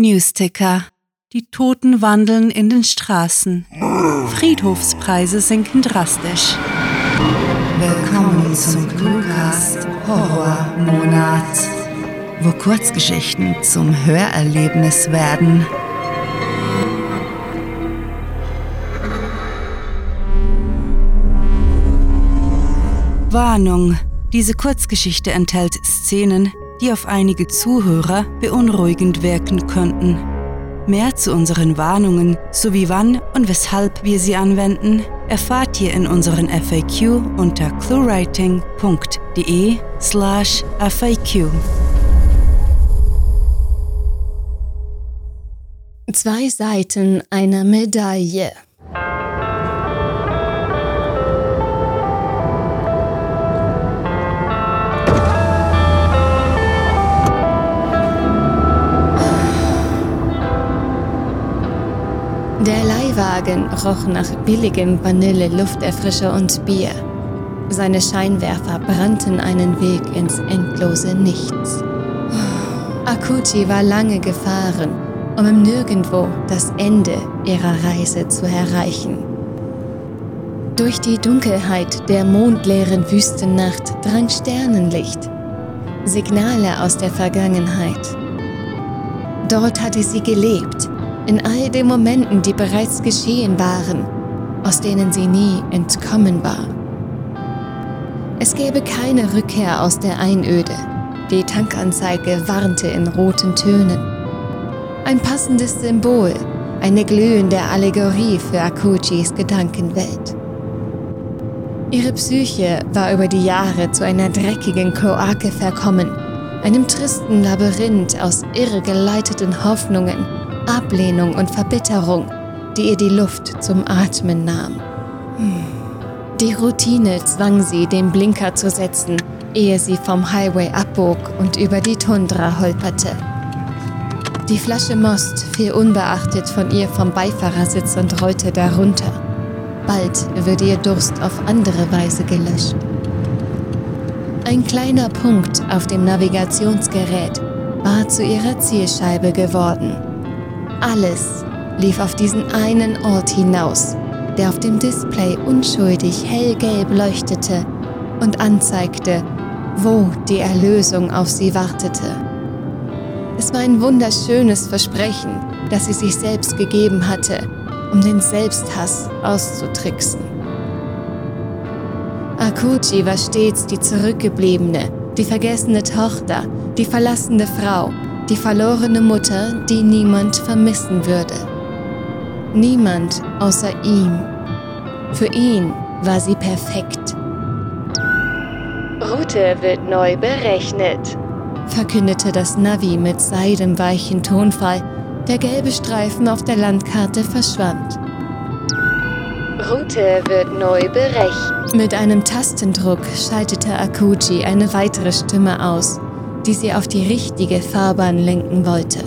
Newsticker. Die Toten wandeln in den Straßen. Friedhofspreise sinken drastisch. Willkommen zum Cluecast Horrormonat, wo Kurzgeschichten zum Hörerlebnis werden. Warnung. Diese Kurzgeschichte enthält Szenen, die auf einige Zuhörer beunruhigend wirken könnten. Mehr zu unseren Warnungen sowie wann und weshalb wir sie anwenden, erfahrt ihr in unseren FAQ unter cluewriting.de slash FAQ. Zwei Seiten einer Medaille. Leihwagen roch nach billigem Vanille-Lufterfrischer und Bier. Seine Scheinwerfer brannten einen Weg ins endlose Nichts. Akuchi war lange gefahren, um im Nirgendwo das Ende ihrer Reise zu erreichen. Durch die Dunkelheit der mondleeren Wüstennacht drang Sternenlicht, Signale aus der Vergangenheit. Dort hatte sie gelebt, in all den Momenten, die bereits geschehen waren, aus denen sie nie entkommen war. Es gäbe keine Rückkehr aus der Einöde. Die Tankanzeige warnte in roten Tönen. Ein passendes Symbol, eine glühende Allegorie für Akuchis Gedankenwelt. Ihre Psyche war über die Jahre zu einer dreckigen Kloake verkommen, einem tristen Labyrinth aus irregeleiteten Hoffnungen, Ablehnung und Verbitterung, die ihr die Luft zum Atmen nahm. Die Routine zwang sie, den Blinker zu setzen, ehe sie vom Highway abbog und über die Tundra holperte. Die Flasche Most fiel unbeachtet von ihr vom Beifahrersitz und rollte darunter. Bald würde ihr Durst auf andere Weise gelöscht. Ein kleiner Punkt auf dem Navigationsgerät war zu ihrer Zielscheibe geworden. Alles lief auf diesen einen Ort hinaus, der auf dem Display unschuldig hellgelb leuchtete und anzeigte, wo die Erlösung auf sie wartete. Es war ein wunderschönes Versprechen, das sie sich selbst gegeben hatte, um den Selbsthass auszutricksen. Akuchi war stets die Zurückgebliebene, die vergessene Tochter, die verlassene Frau, die verlorene Mutter, die niemand vermissen würde. Niemand außer ihm. Für ihn war sie perfekt. Route wird neu berechnet, verkündete das Navi mit seidenweichen Tonfall. Der gelbe Streifen auf der Landkarte verschwand. Route wird neu berechnet. Mit einem Tastendruck schaltete Akuji eine weitere Stimme aus die sie auf die richtige Fahrbahn lenken wollte.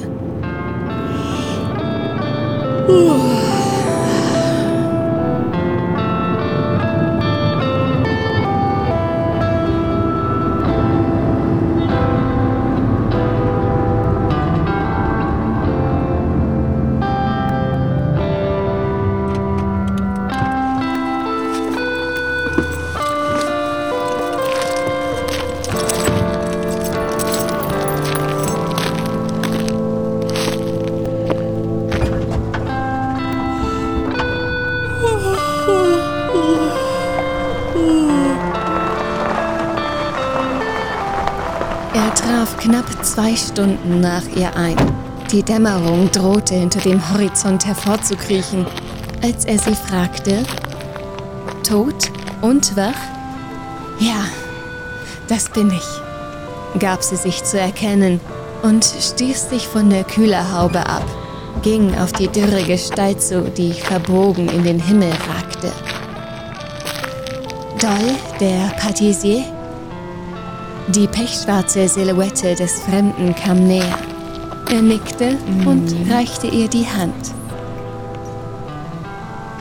Er traf knapp zwei Stunden nach ihr ein. Die Dämmerung drohte hinter dem Horizont hervorzukriechen, als er sie fragte, Tot und wach? Ja, das bin ich, gab sie sich zu erkennen und stieß sich von der Kühlerhaube ab, ging auf die dürre Gestalt zu, die verbogen in den Himmel ragte. Doll, der Patissier? Die pechschwarze Silhouette des Fremden kam näher. Er nickte und reichte ihr die Hand.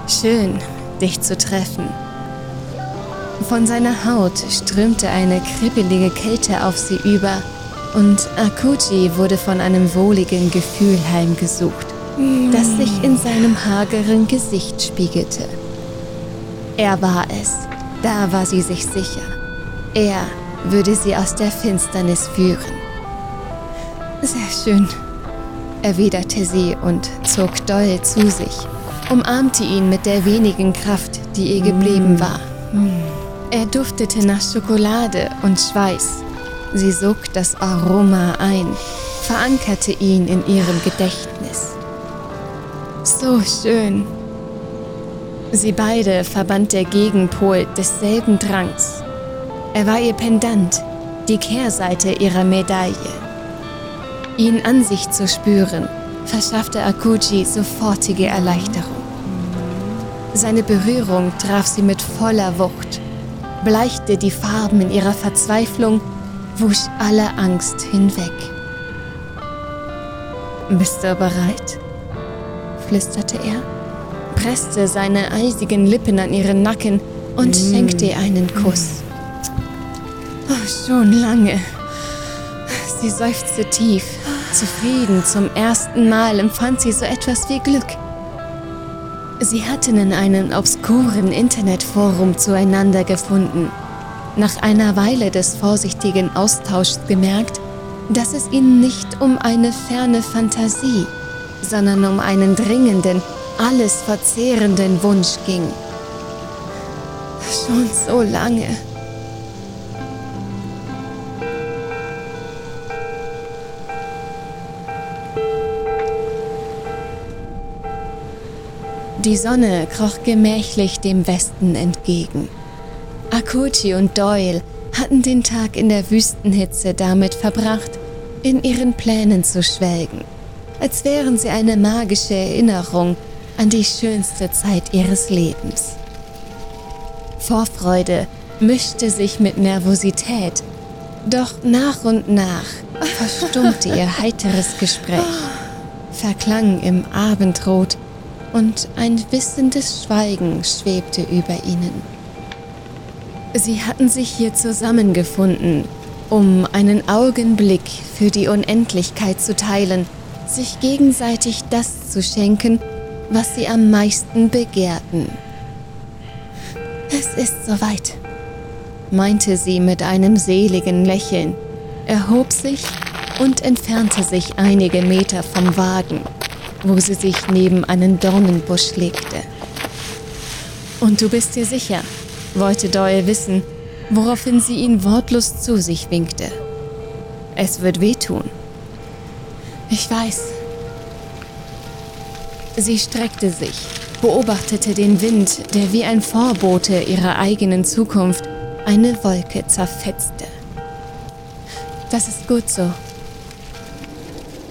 Schön, dich zu treffen. Von seiner Haut strömte eine kribbelige Kälte auf sie über, und Akuchi wurde von einem wohligen Gefühl heimgesucht, das sich in seinem hageren Gesicht spiegelte. Er war es, da war sie sich sicher. Er würde sie aus der Finsternis führen. Sehr schön, erwiderte sie und zog Doyle zu sich, umarmte ihn mit der wenigen Kraft, die ihr geblieben war. Er duftete nach Schokolade und Schweiß. Sie sog das Aroma ein, verankerte ihn in ihrem Gedächtnis. So schön. Sie beide verband der Gegenpol desselben Drangs. Er war ihr Pendant, die Kehrseite ihrer Medaille. Ihn an sich zu spüren, verschaffte Akuji sofortige Erleichterung. Seine Berührung traf sie mit voller Wucht, bleichte die Farben in ihrer Verzweiflung, wusch alle Angst hinweg. Bist du bereit? flüsterte er, presste seine eisigen Lippen an ihren Nacken und schenkte ihr einen Kuss. Oh, schon lange. Sie seufzte tief. Zufrieden zum ersten Mal empfand sie so etwas wie Glück. Sie hatten in einem obskuren Internetforum zueinander gefunden. Nach einer Weile des vorsichtigen Austauschs gemerkt, dass es ihnen nicht um eine ferne Fantasie, sondern um einen dringenden, alles verzehrenden Wunsch ging. Schon so lange. Die Sonne kroch gemächlich dem Westen entgegen. Akuchi und Doyle hatten den Tag in der Wüstenhitze damit verbracht, in ihren Plänen zu schwelgen, als wären sie eine magische Erinnerung an die schönste Zeit ihres Lebens. Vorfreude mischte sich mit Nervosität, doch nach und nach verstummte ihr heiteres Gespräch, verklang im Abendrot und ein wissendes Schweigen schwebte über ihnen. Sie hatten sich hier zusammengefunden, um einen Augenblick für die Unendlichkeit zu teilen, sich gegenseitig das zu schenken, was sie am meisten begehrten. Es ist soweit, meinte sie mit einem seligen Lächeln, erhob sich und entfernte sich einige Meter vom Wagen wo sie sich neben einen Dornenbusch legte. Und du bist dir sicher, wollte Doyle wissen, woraufhin sie ihn wortlos zu sich winkte. Es wird wehtun. Ich weiß. Sie streckte sich, beobachtete den Wind, der wie ein Vorbote ihrer eigenen Zukunft eine Wolke zerfetzte. Das ist gut so.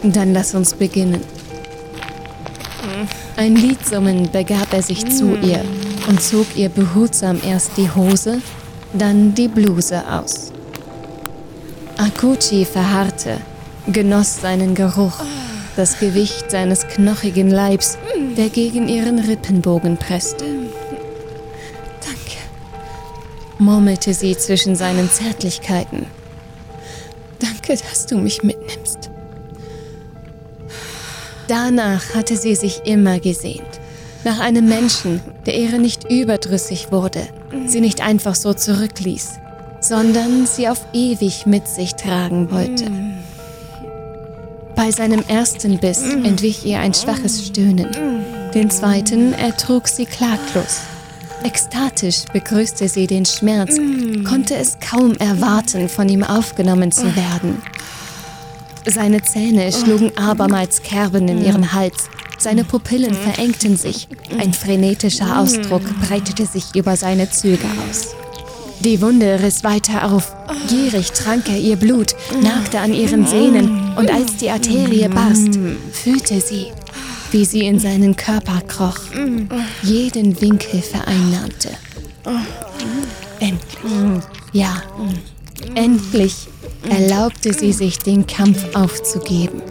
Dann lass uns beginnen. Ein Lied summend begab er sich zu ihr und zog ihr behutsam erst die Hose, dann die Bluse aus. Akuchi verharrte, genoss seinen Geruch, das Gewicht seines knochigen Leibs, der gegen ihren Rippenbogen presste. Danke, murmelte sie zwischen seinen Zärtlichkeiten. Danke, dass du mich mitnimmst. Danach hatte sie sich immer gesehnt. Nach einem Menschen, der ihre nicht überdrüssig wurde, sie nicht einfach so zurückließ, sondern sie auf ewig mit sich tragen wollte. Bei seinem ersten Biss entwich ihr ein schwaches Stöhnen. Den zweiten ertrug sie klaglos. Ekstatisch begrüßte sie den Schmerz, konnte es kaum erwarten, von ihm aufgenommen zu werden. Seine Zähne schlugen abermals Kerben in ihren Hals. Seine Pupillen verengten sich. Ein frenetischer Ausdruck breitete sich über seine Züge aus. Die Wunde riss weiter auf. Gierig trank er ihr Blut, nagte an ihren Sehnen und als die Arterie barst, fühlte sie, wie sie in seinen Körper kroch, jeden Winkel vereinnahmte. Endlich. Ja, endlich erlaubte sie sich, den Kampf aufzugeben,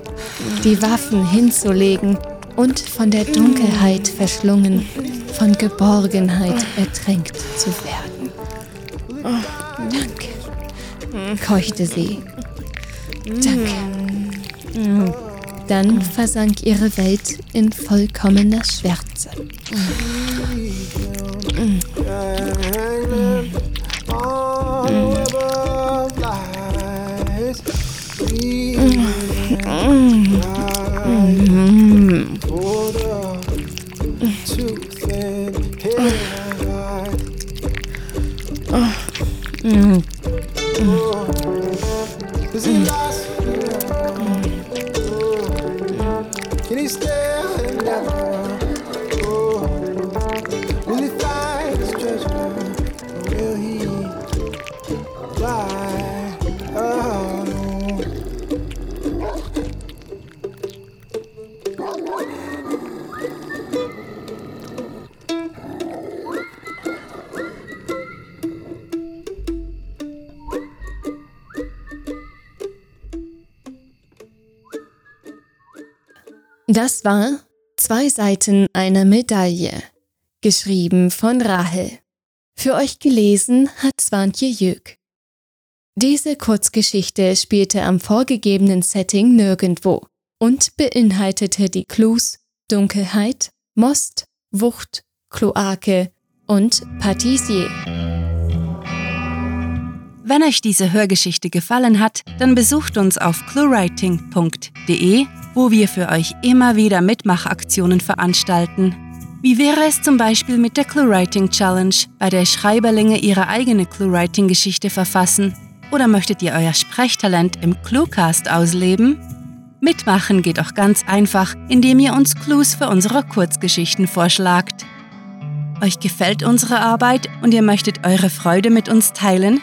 die Waffen hinzulegen und von der Dunkelheit verschlungen, von Geborgenheit ertränkt zu werden. Danke, keuchte sie. Danke. Dann versank ihre Welt in vollkommener Schwärze. 啊嗯。Das war Zwei Seiten einer Medaille, geschrieben von Rahel. Für euch gelesen hat Swantje Jück. Diese Kurzgeschichte spielte am vorgegebenen Setting nirgendwo und beinhaltete die Clues Dunkelheit, Most, Wucht, Kloake und Patissier. Wenn euch diese Hörgeschichte gefallen hat, dann besucht uns auf cluewriting.de, wo wir für euch immer wieder Mitmachaktionen veranstalten. Wie wäre es zum Beispiel mit der ClueWriting Challenge, bei der Schreiberlinge ihre eigene ClueWriting-Geschichte verfassen? Oder möchtet ihr euer Sprechtalent im Cluecast ausleben? Mitmachen geht auch ganz einfach, indem ihr uns Clues für unsere Kurzgeschichten vorschlagt. Euch gefällt unsere Arbeit und ihr möchtet eure Freude mit uns teilen?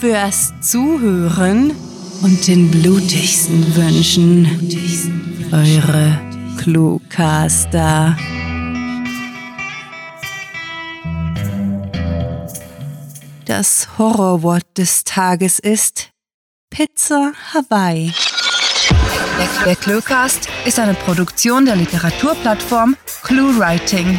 fürs Zuhören und den blutigsten Wünschen. Eure Cluecaster. Das Horrorwort des Tages ist Pizza Hawaii. Der Cluecast ist eine Produktion der Literaturplattform ClueWriting.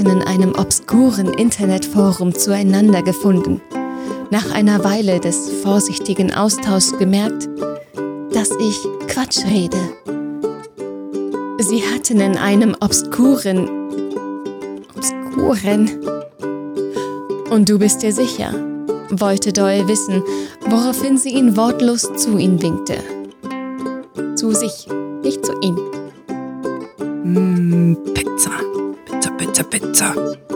Hatten in einem obskuren Internetforum zueinander gefunden. Nach einer Weile des vorsichtigen Austauschs gemerkt, dass ich Quatsch rede. Sie hatten in einem obskuren... obskuren... Und du bist dir sicher? wollte Doyle wissen, woraufhin sie ihn wortlos zu ihm winkte. Zu sich, nicht zu ihm. Mm, Pizza. Pizza, Pizza.